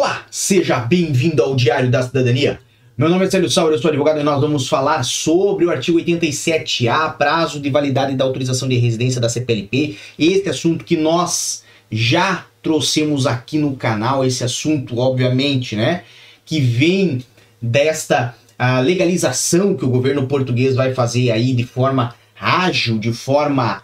Olá, seja bem-vindo ao Diário da Cidadania. Meu nome é Célio Sauer, eu sou advogado e nós vamos falar sobre o artigo 87A, prazo de validade da autorização de residência da CPLP. Este assunto que nós já trouxemos aqui no canal, esse assunto, obviamente, né, que vem desta legalização que o governo português vai fazer aí de forma ágil, de forma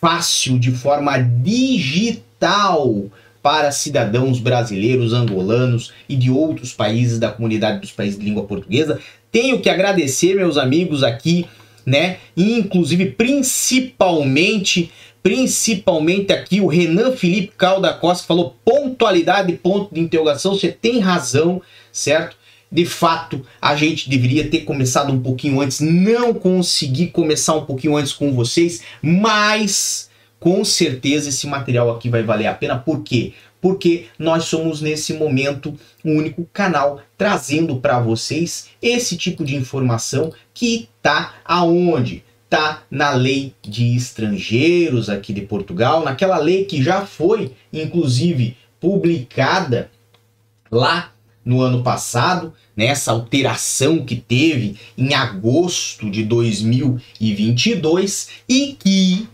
fácil, de forma digital para cidadãos brasileiros, angolanos e de outros países da comunidade dos países de língua portuguesa. Tenho que agradecer meus amigos aqui, né? Inclusive, principalmente, principalmente aqui o Renan Felipe Calda Costa falou pontualidade, ponto de interrogação. Você tem razão, certo? De fato, a gente deveria ter começado um pouquinho antes. Não consegui começar um pouquinho antes com vocês, mas com certeza esse material aqui vai valer a pena. Por quê? Porque nós somos nesse momento o único canal trazendo para vocês esse tipo de informação que tá aonde? Tá na lei de estrangeiros aqui de Portugal, naquela lei que já foi inclusive publicada lá no ano passado, nessa alteração que teve em agosto de 2022 e que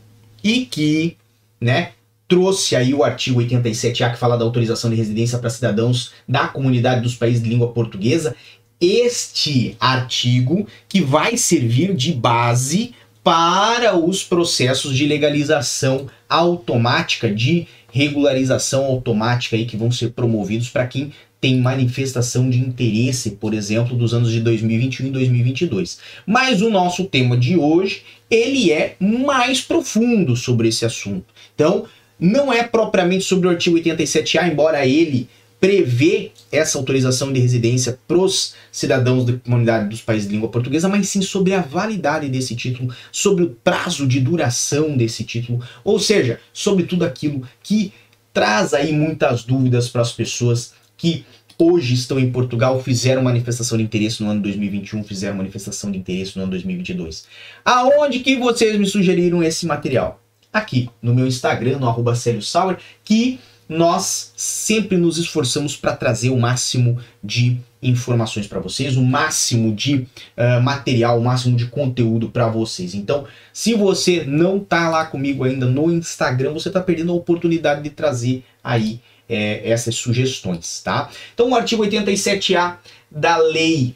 e que, né, trouxe aí o artigo 87A que fala da autorização de residência para cidadãos da comunidade dos países de língua portuguesa. Este artigo que vai servir de base para os processos de legalização automática, de regularização automática aí que vão ser promovidos para quem tem manifestação de interesse, por exemplo, dos anos de 2021 e 2022. Mas o nosso tema de hoje, ele é mais profundo sobre esse assunto. Então, não é propriamente sobre o artigo 87A, embora ele prevê essa autorização de residência para os cidadãos da comunidade dos países de língua portuguesa, mas sim sobre a validade desse título, sobre o prazo de duração desse título, ou seja, sobre tudo aquilo que traz aí muitas dúvidas para as pessoas que hoje estão em Portugal fizeram manifestação de interesse no ano 2021, fizeram manifestação de interesse no ano 2022. Aonde que vocês me sugeriram esse material? Aqui, no meu Instagram, no arroba Sauer, que nós sempre nos esforçamos para trazer o máximo de informações para vocês, o máximo de uh, material, o máximo de conteúdo para vocês. Então, se você não tá lá comigo ainda no Instagram, você está perdendo a oportunidade de trazer aí é, essas sugestões, tá? Então, o artigo 87A da Lei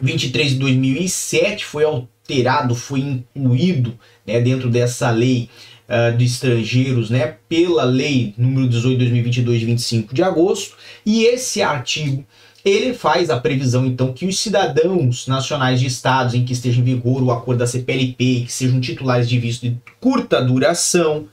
23 de 2007 foi alterado, foi incluído né, dentro dessa lei uh, de estrangeiros, né, pela lei número 18 de 2022 de 25 de agosto, e esse artigo ele faz a previsão então que os cidadãos nacionais de estados em que esteja em vigor o acordo da CPLP, que sejam titulares de visto de curta duração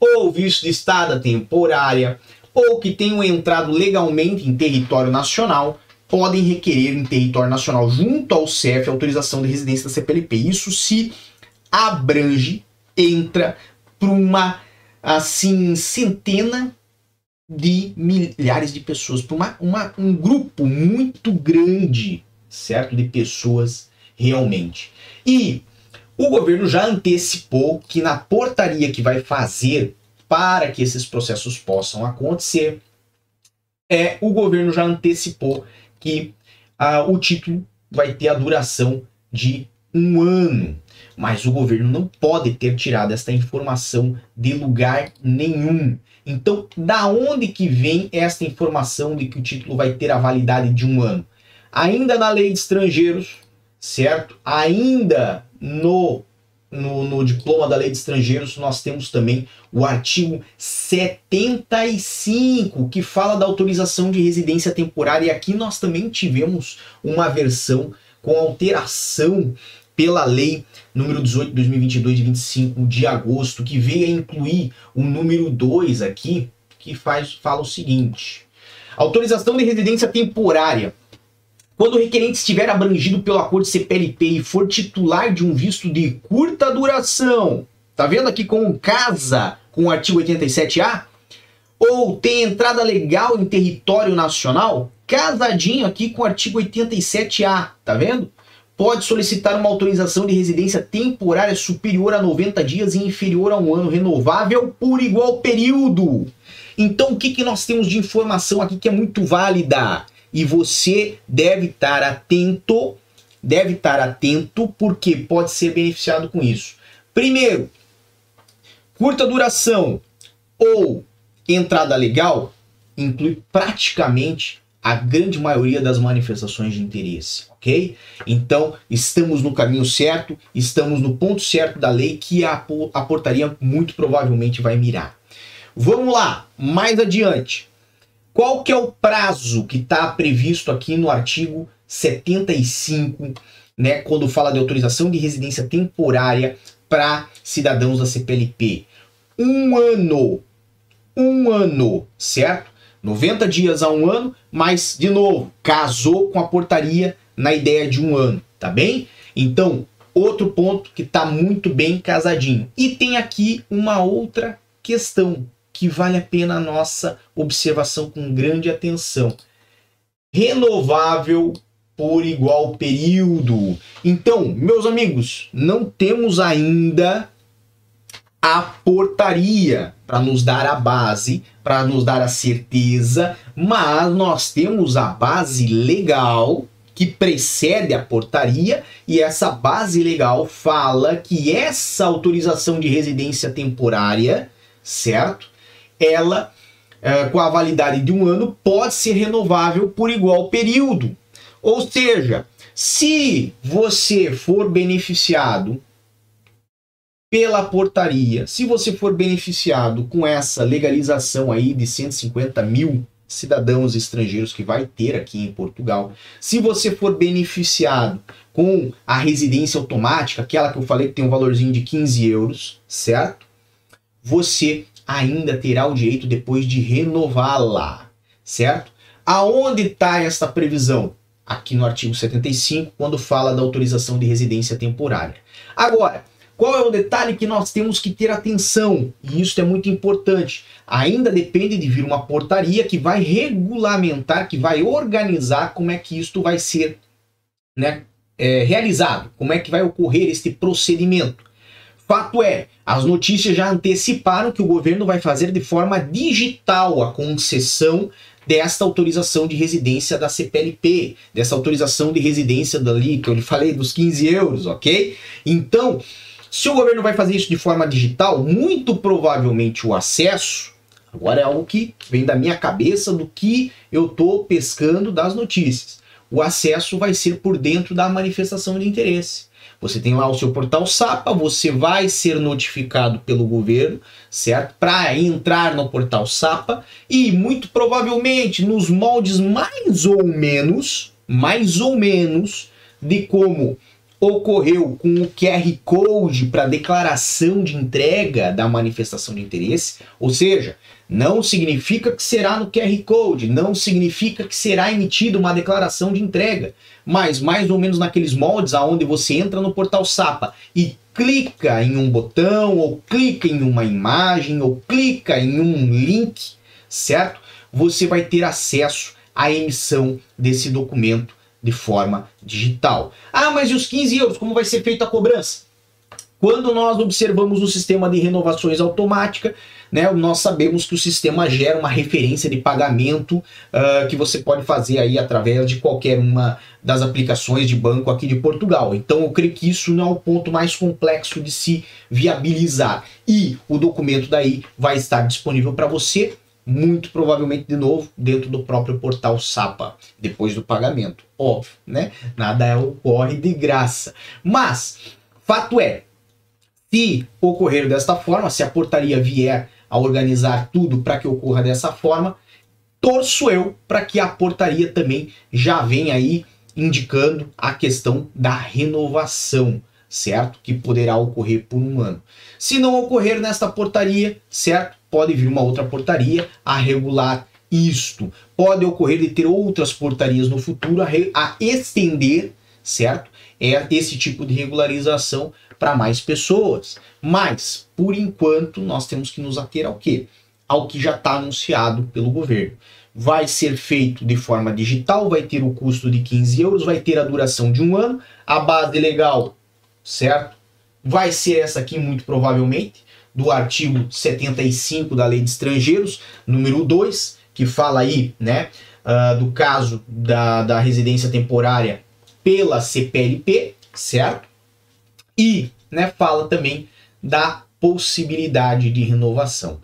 ou visto de estada temporária, ou que tenham entrado legalmente em território nacional podem requerer em território nacional junto ao CEF autorização de residência da CPLP. Isso se abrange, entra para uma assim centena de milhares de pessoas, para uma, uma, um grupo muito grande, certo, de pessoas realmente. E o governo já antecipou que na portaria que vai fazer para que esses processos possam acontecer, é o governo já antecipou que ah, o título vai ter a duração de um ano. Mas o governo não pode ter tirado esta informação de lugar nenhum. Então, da onde que vem esta informação de que o título vai ter a validade de um ano? Ainda na lei de estrangeiros, certo? Ainda no no, no, diploma da lei de estrangeiros, nós temos também o artigo 75, que fala da autorização de residência temporária. E aqui nós também tivemos uma versão com alteração pela lei número 18 de 2022, de 25 de agosto, que veio a incluir o número 2 aqui, que faz, fala o seguinte: autorização de residência temporária quando o requerente estiver abrangido pelo acordo CPLP e for titular de um visto de curta duração, tá vendo aqui com casa com o artigo 87A? Ou tem entrada legal em território nacional, casadinho aqui com o artigo 87A, tá vendo? Pode solicitar uma autorização de residência temporária superior a 90 dias e inferior a um ano renovável por igual período. Então, o que, que nós temos de informação aqui que é muito válida? E você deve estar atento, deve estar atento, porque pode ser beneficiado com isso. Primeiro, curta duração ou entrada legal inclui praticamente a grande maioria das manifestações de interesse, ok? Então, estamos no caminho certo, estamos no ponto certo da lei que a, portaria muito provavelmente vai mirar. Vamos lá, mais adiante. Qual que é o prazo que está previsto aqui no artigo 75, né, quando fala de autorização de residência temporária para cidadãos da CPLP? Um ano. Um ano, certo? 90 dias a um ano, mas, de novo, casou com a portaria na ideia de um ano, tá bem? Então, outro ponto que está muito bem casadinho. E tem aqui uma outra questão que vale a pena a nossa observação com grande atenção. Renovável por igual período. Então, meus amigos, não temos ainda a portaria para nos dar a base, para nos dar a certeza, mas nós temos a base legal que precede a portaria e essa base legal fala que essa autorização de residência temporária, certo? Ela, é, com a validade de um ano, pode ser renovável por igual período. Ou seja, se você for beneficiado pela portaria. Se você for beneficiado com essa legalização aí de 150 mil cidadãos estrangeiros que vai ter aqui em Portugal, se você for beneficiado com a residência automática, aquela que eu falei que tem um valorzinho de 15 euros, certo? Você ainda terá o direito depois de renová-la, certo? Aonde está esta previsão? Aqui no artigo 75, quando fala da autorização de residência temporária. Agora, qual é o detalhe que nós temos que ter atenção? E isso é muito importante. Ainda depende de vir uma portaria que vai regulamentar, que vai organizar como é que isto vai ser né, é, realizado, como é que vai ocorrer este procedimento. Fato é, as notícias já anteciparam que o governo vai fazer de forma digital a concessão desta autorização de residência da CPLP, dessa autorização de residência dali, que eu lhe falei dos 15 euros, ok? Então, se o governo vai fazer isso de forma digital, muito provavelmente o acesso, agora é algo que vem da minha cabeça do que eu estou pescando das notícias. O acesso vai ser por dentro da manifestação de interesse. Você tem lá o seu portal SAPA, você vai ser notificado pelo governo, certo? Para entrar no portal SAPA e muito provavelmente nos moldes mais ou menos, mais ou menos de como ocorreu com o QR Code para declaração de entrega da manifestação de interesse, ou seja, não significa que será no QR Code, não significa que será emitida uma declaração de entrega, mas mais ou menos naqueles moldes aonde você entra no portal SAPA e clica em um botão, ou clica em uma imagem, ou clica em um link, certo? Você vai ter acesso à emissão desse documento de forma digital. Ah, mas e os 15 euros? Como vai ser feita a cobrança? Quando nós observamos o sistema de renovações automática, né, nós sabemos que o sistema gera uma referência de pagamento uh, que você pode fazer aí através de qualquer uma das aplicações de banco aqui de Portugal. Então eu creio que isso não é o ponto mais complexo de se viabilizar. E o documento daí vai estar disponível para você muito provavelmente de novo dentro do próprio portal SAPA, depois do pagamento. Óbvio, né? Nada ocorre de graça. Mas, fato é, se ocorrer desta forma, se a portaria vier a organizar tudo para que ocorra dessa forma, torço eu para que a portaria também já venha aí indicando a questão da renovação, certo? Que poderá ocorrer por um ano. Se não ocorrer nesta portaria, certo? pode vir uma outra portaria a regular isto. Pode ocorrer de ter outras portarias no futuro a, a estender, certo? É esse tipo de regularização para mais pessoas. Mas, por enquanto, nós temos que nos ater ao quê? Ao que já está anunciado pelo governo. Vai ser feito de forma digital, vai ter o custo de 15 euros, vai ter a duração de um ano, a base legal, certo? Vai ser essa aqui, muito provavelmente do artigo 75 da Lei de Estrangeiros, número 2, que fala aí, né, uh, do caso da, da residência temporária pela CPLP, certo? E, né, fala também da possibilidade de renovação.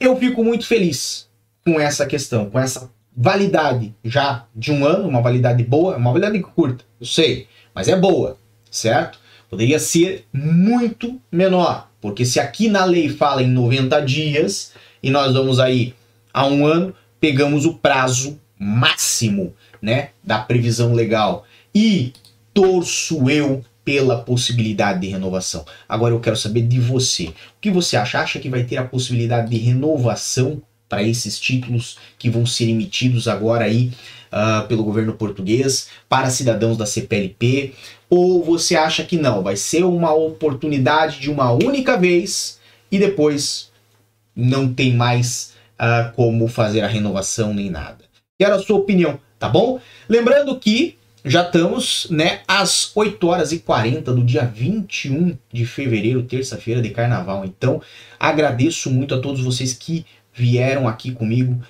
Eu fico muito feliz com essa questão, com essa validade já de um ano, uma validade boa, uma validade curta, eu sei, mas é boa, certo? Poderia ser muito menor, porque se aqui na lei fala em 90 dias e nós vamos aí a um ano, pegamos o prazo máximo, né, da previsão legal e torço eu pela possibilidade de renovação. Agora eu quero saber de você. O que você acha? Acha que vai ter a possibilidade de renovação para esses títulos que vão ser emitidos agora aí uh, pelo governo português para cidadãos da CPLP? Ou você acha que não? Vai ser uma oportunidade de uma única vez e depois não tem mais uh, como fazer a renovação nem nada? Quero a sua opinião, tá bom? Lembrando que já estamos, né, às 8 horas e 40 do dia 21 de fevereiro, terça-feira de carnaval. Então, agradeço muito a todos vocês que vieram aqui comigo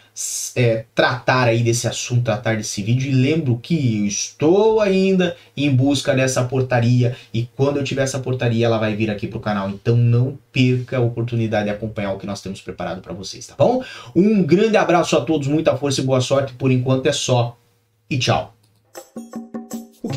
é, tratar aí desse assunto, tratar desse vídeo. E lembro que eu estou ainda em busca dessa portaria e quando eu tiver essa portaria ela vai vir aqui pro canal. Então não perca a oportunidade de acompanhar o que nós temos preparado para vocês, tá bom? Um grande abraço a todos, muita força e boa sorte. Por enquanto é só e tchau.